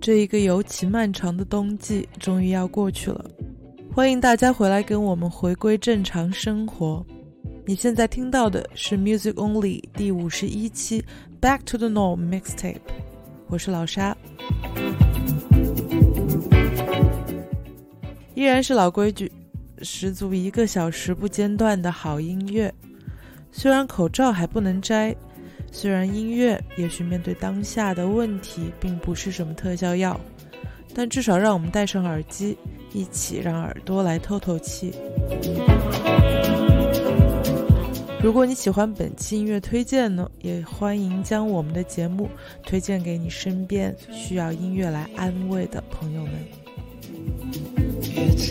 这一个尤其漫长的冬季终于要过去了，欢迎大家回来跟我们回归正常生活。你现在听到的是 Music Only 第五十一期 Back to the Normal Mixtape，我是老沙，依然是老规矩，十足一个小时不间断的好音乐。虽然口罩还不能摘。虽然音乐也许面对当下的问题并不是什么特效药，但至少让我们戴上耳机，一起让耳朵来透透气。如果你喜欢本期音乐推荐呢，也欢迎将我们的节目推荐给你身边需要音乐来安慰的朋友们。It's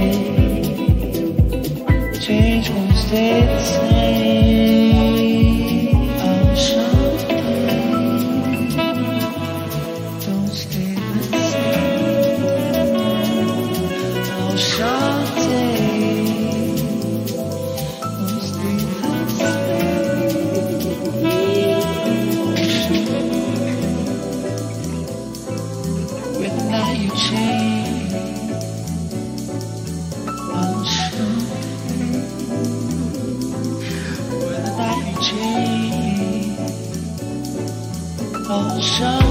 伤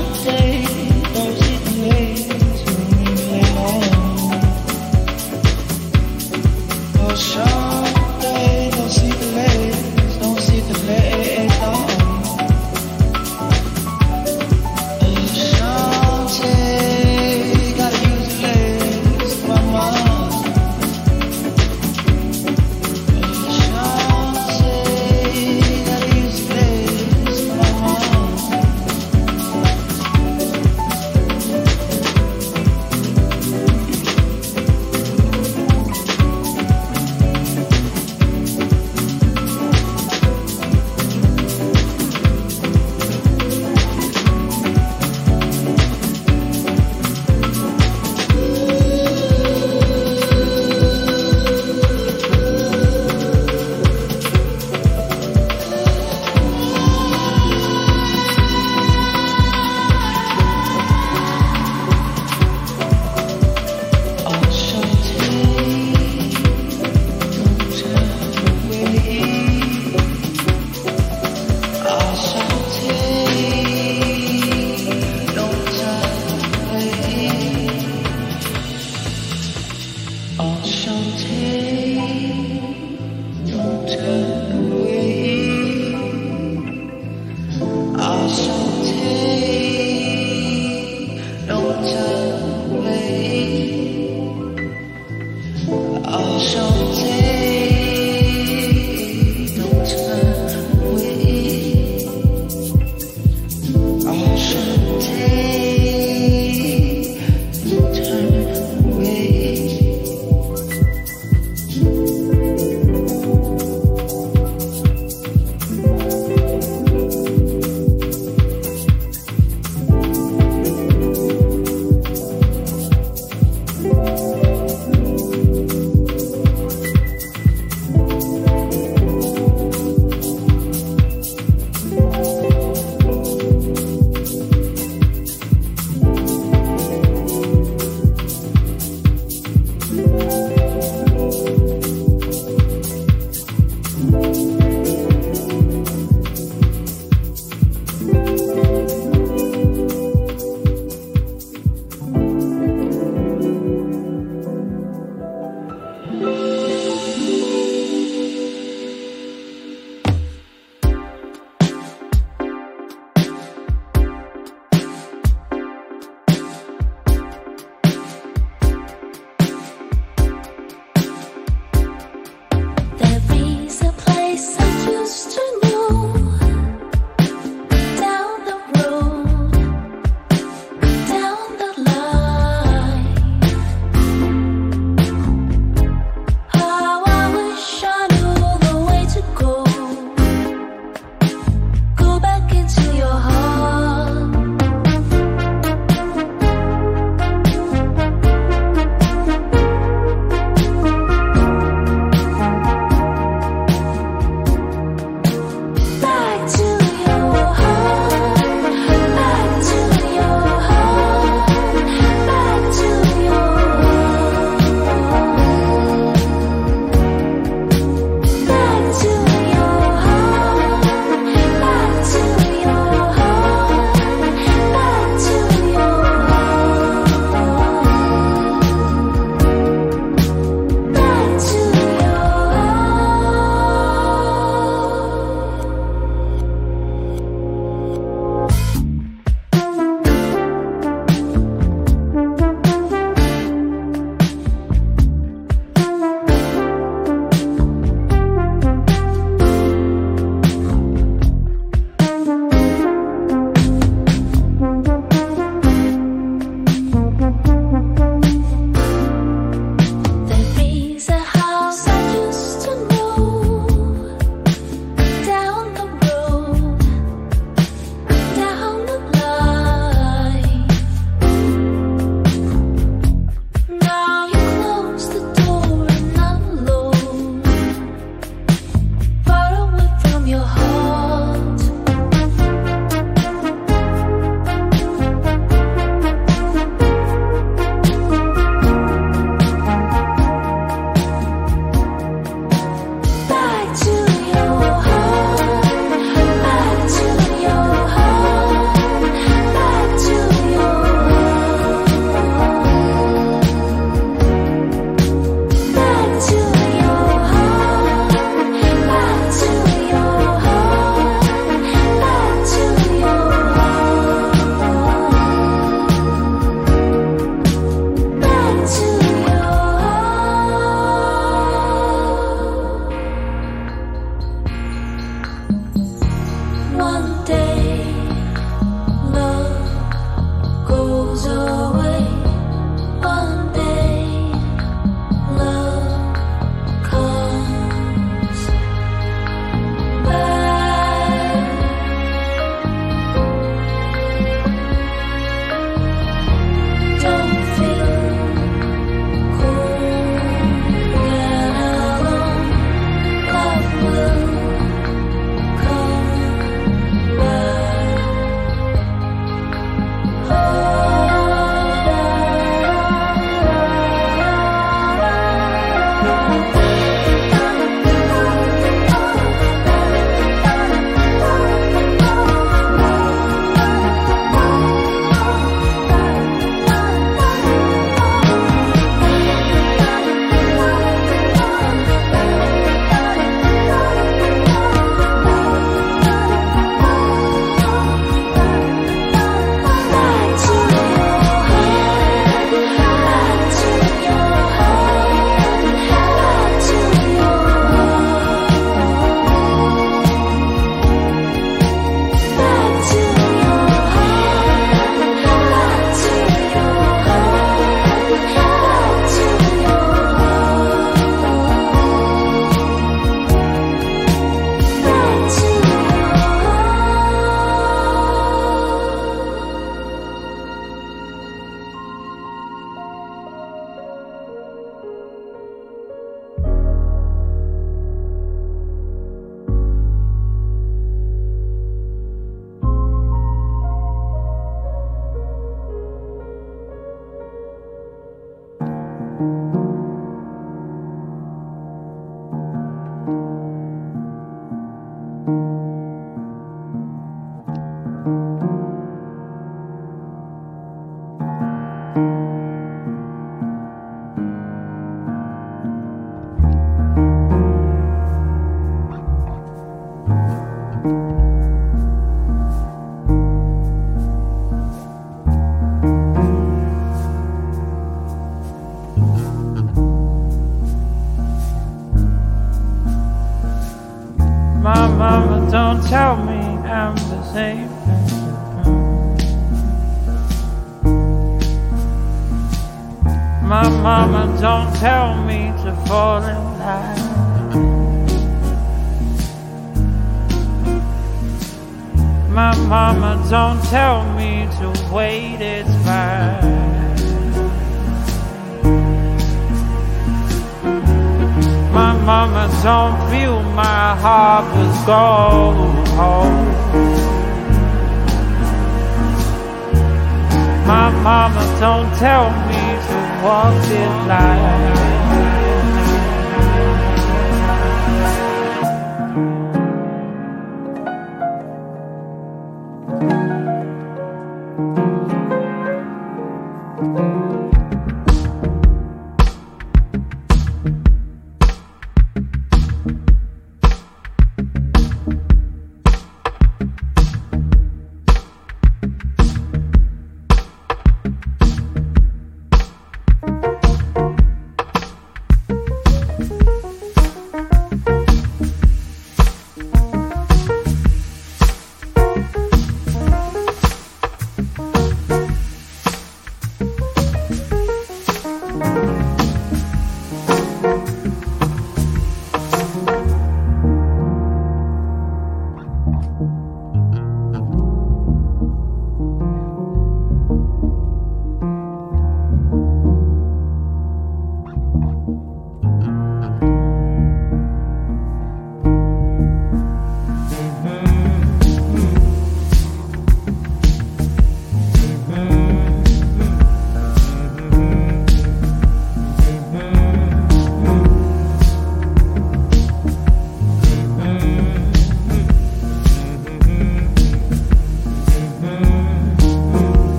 mama don't tell me to walk this line.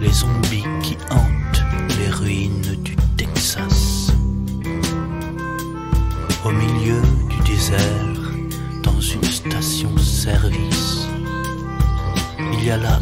les zombies qui hantent les ruines du Texas. Au milieu du désert, dans une station-service, il y a là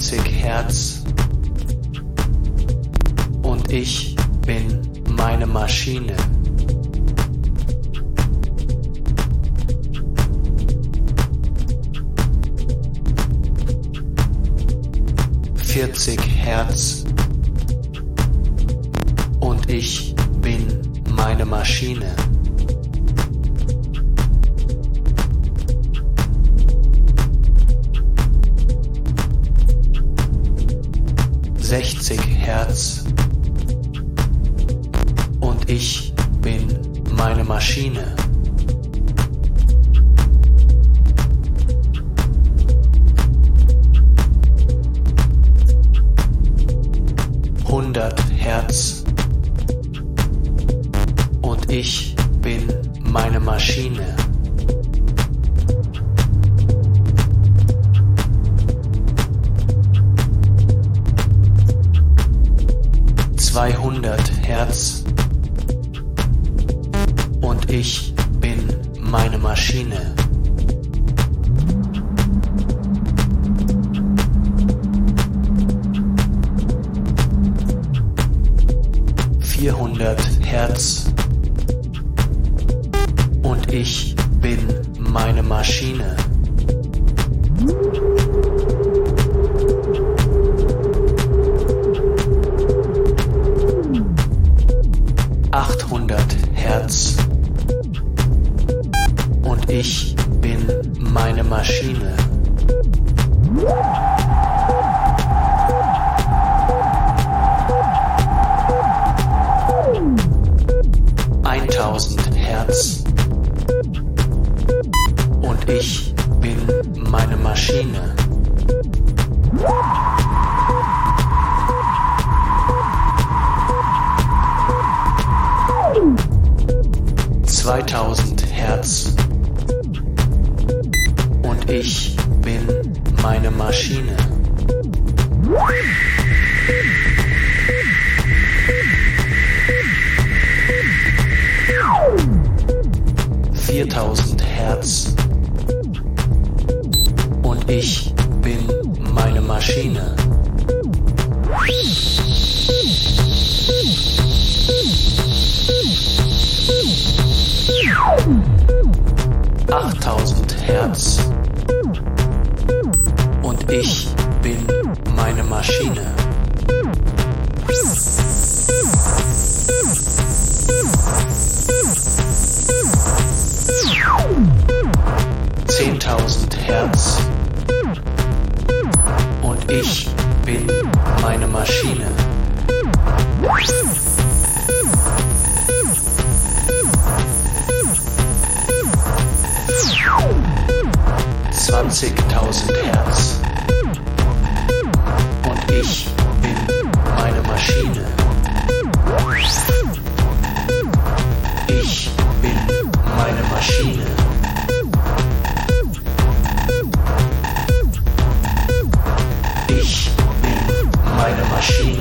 80 Hertz und ich bin meine Maschine. Vierzig Hertz und ich bin meine Maschine. Herz und ich bin meine Maschine. 20.000 Hertz. Und ich bin meine Maschine. Ich bin meine Maschine. Ich bin meine Maschine.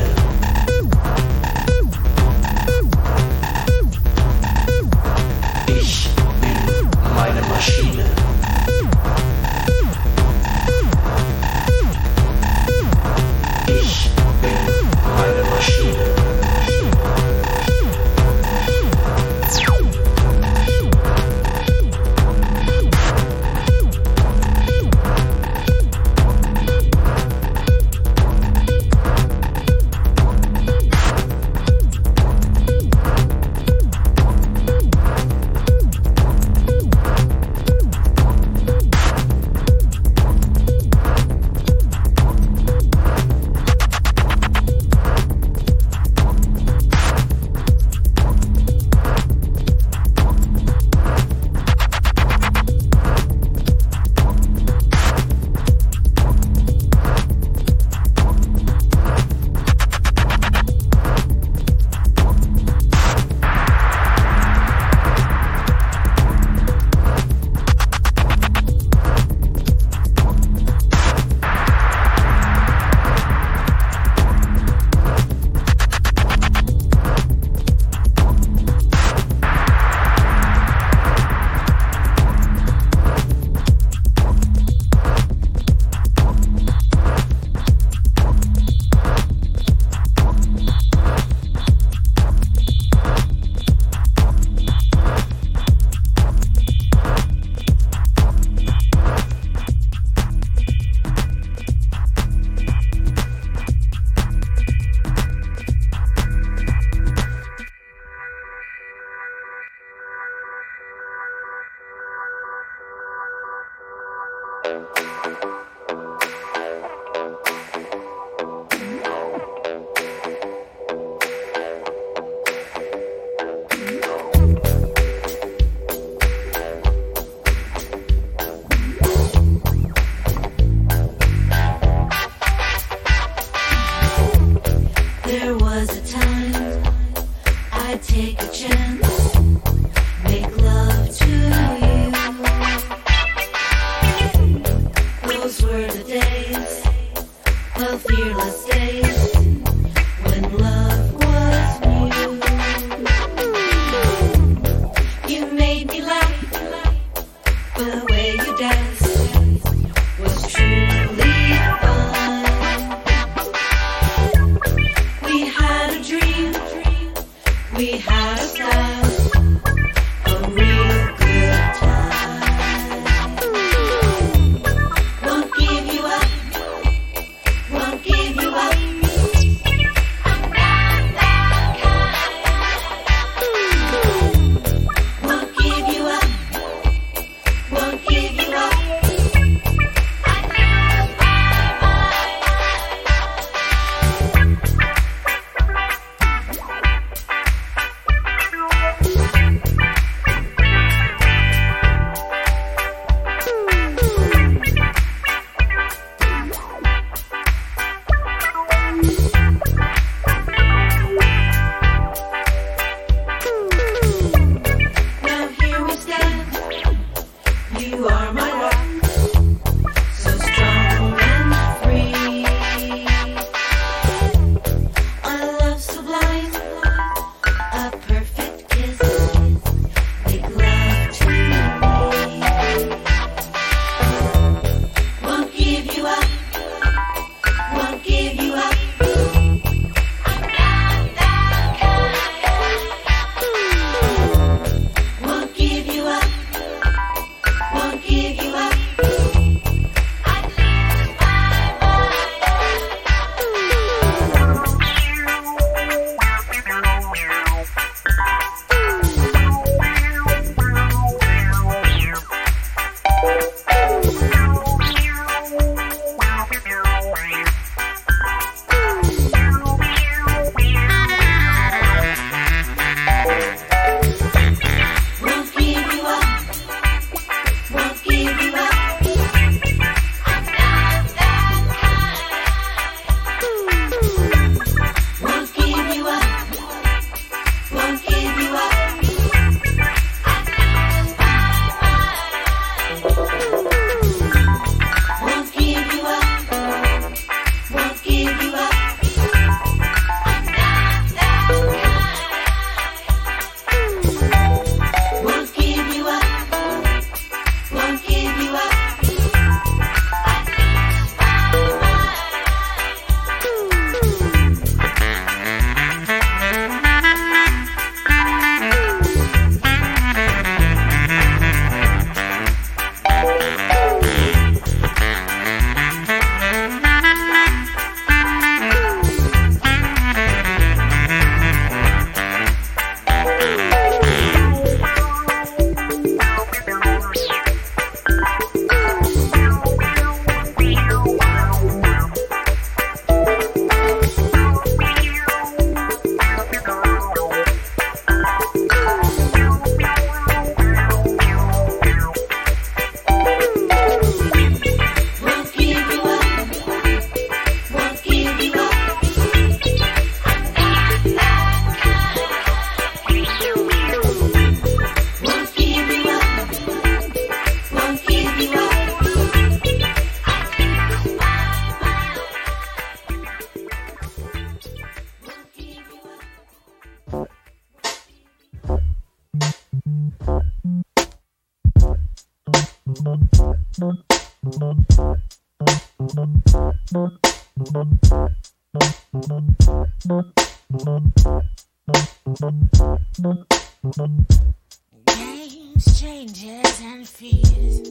Games, changes, and fears.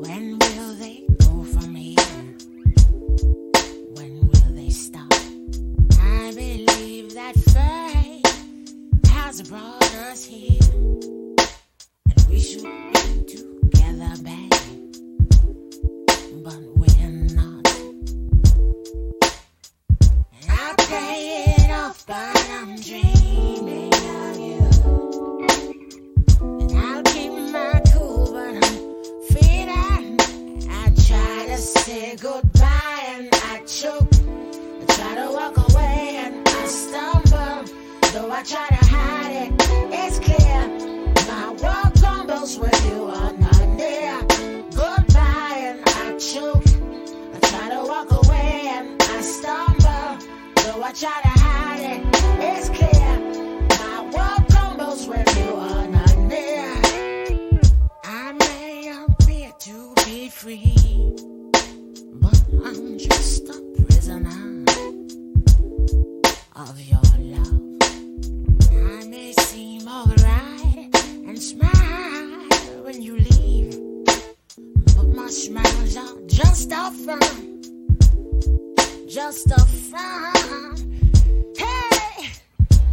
When will they go from here? When will they stop? I believe that fate has brought us here, and we should be together, babe. But we're not. And I play it off, but I'm dreaming. I try to hide it. It's clear. My world crumbles when you are not near. Goodbye, and I choke. I try to walk away, and I stumble. Though I try to just a song. Hey,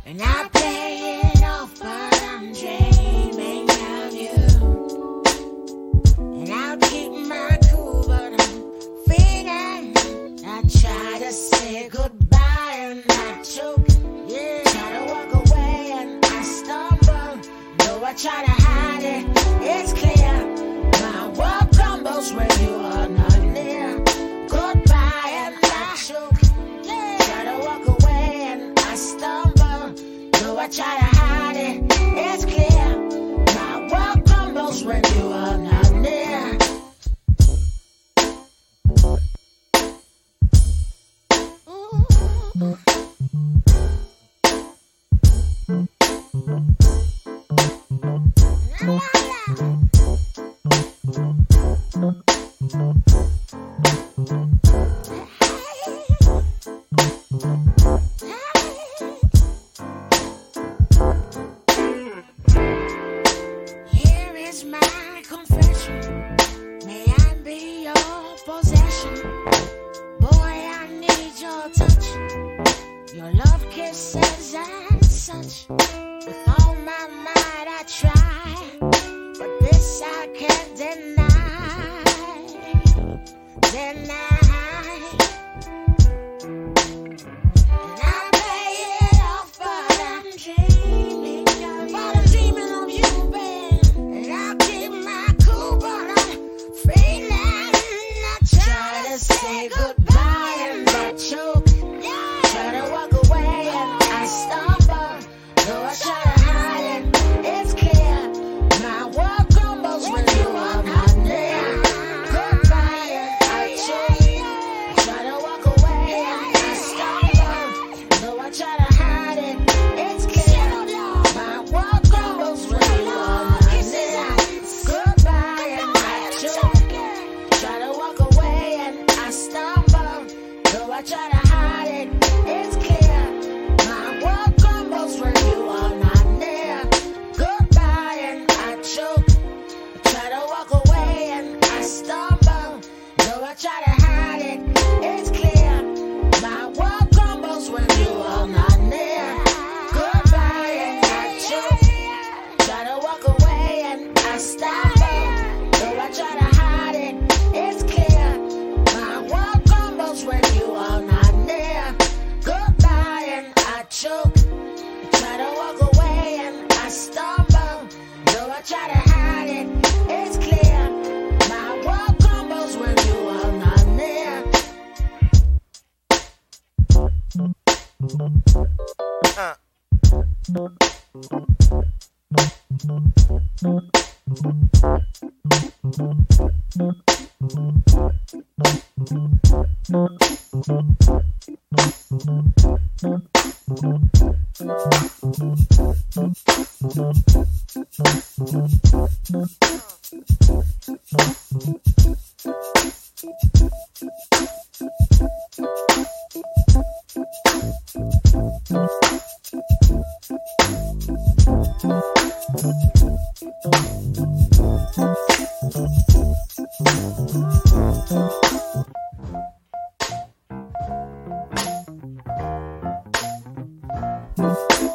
and I pay it off, but I'm dreaming of you. And I'll keep my cool, but I'm feeling. I try to say goodbye and I choke. Yeah, try to walk away and I stumble. No, I try to. not try to hide it. It's clear. My world crumbles when you are not.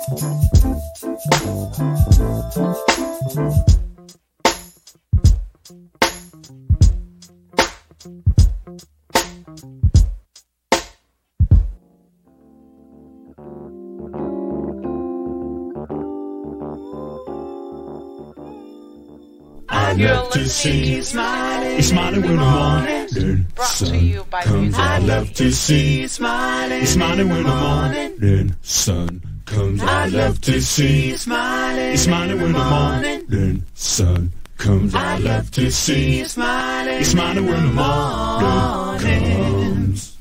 I love to see you smiling. He's smiling when the morning sun comes. I love to see you smiling. He's smiling when the morning sun comes. I love to see you smiling. You smiling when the morning sun comes. I'd love to see you smiling. You smiling when the morning comes.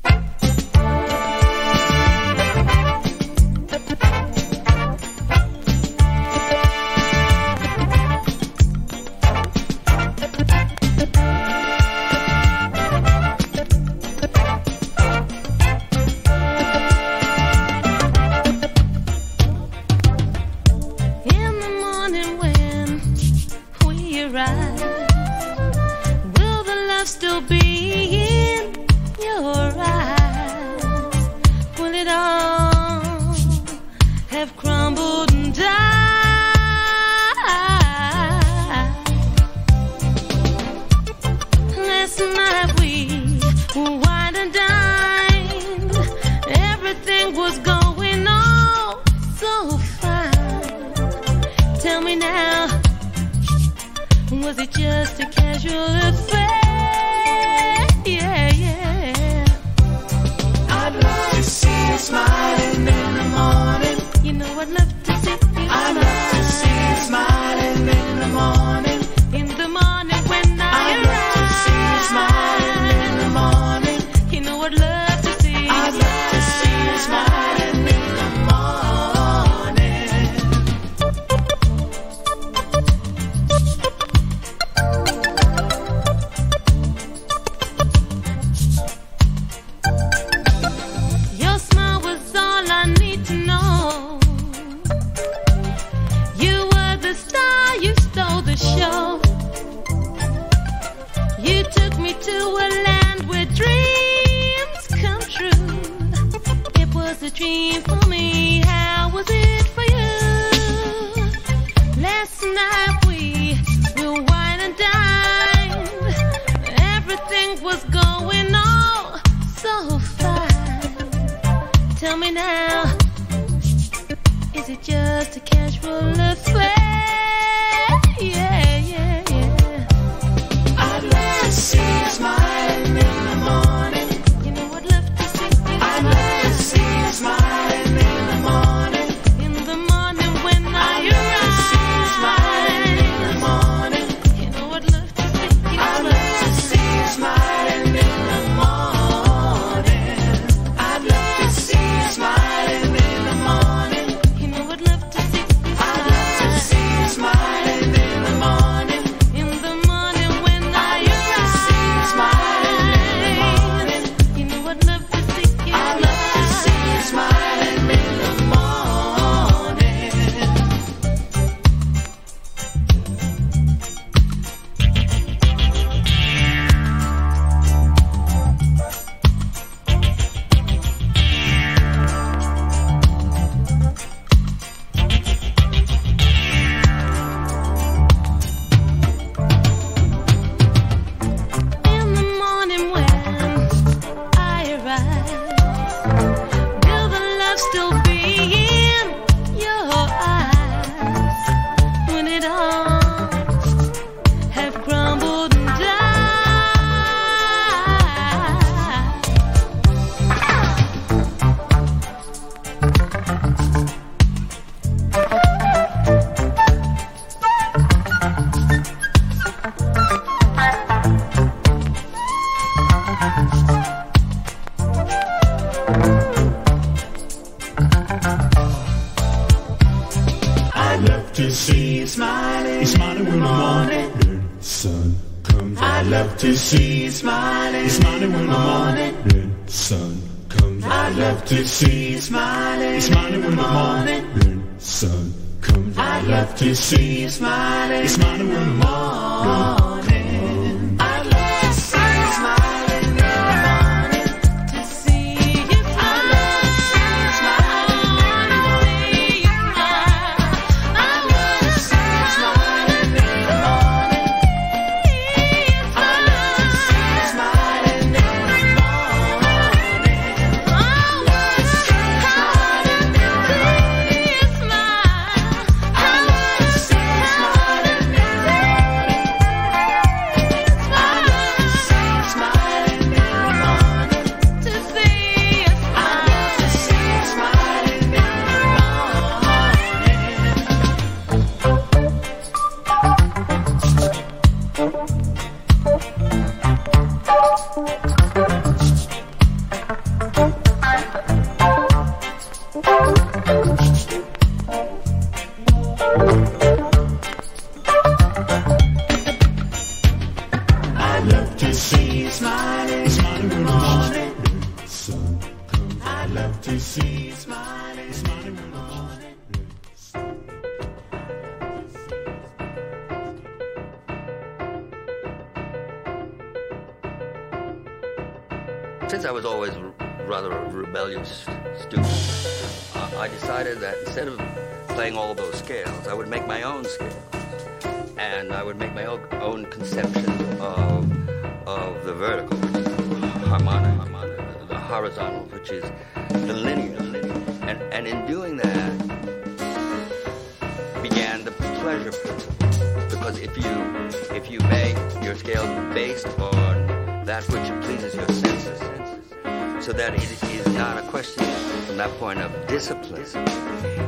From that point of discipline,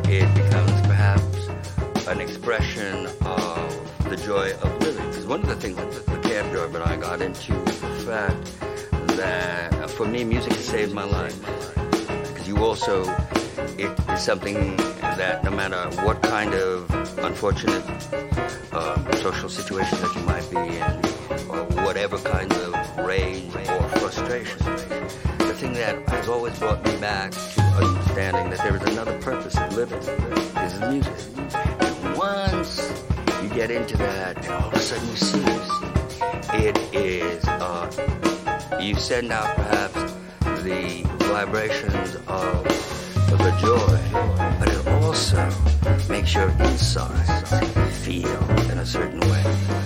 it becomes perhaps an expression of the joy of living. Because one of the things that the cab driver and I got into was the fact that for me, music has saved my life. Because you also, it is something that no matter what kind of unfortunate um, social situation that you might be in, or whatever kind of rage or frustration, thing that has always brought me back to understanding that there is another purpose of living is music. And once you get into that, and all of a sudden you see it is, uh, you send out perhaps the vibrations of, of the joy, but it also makes your insides feel in a certain way.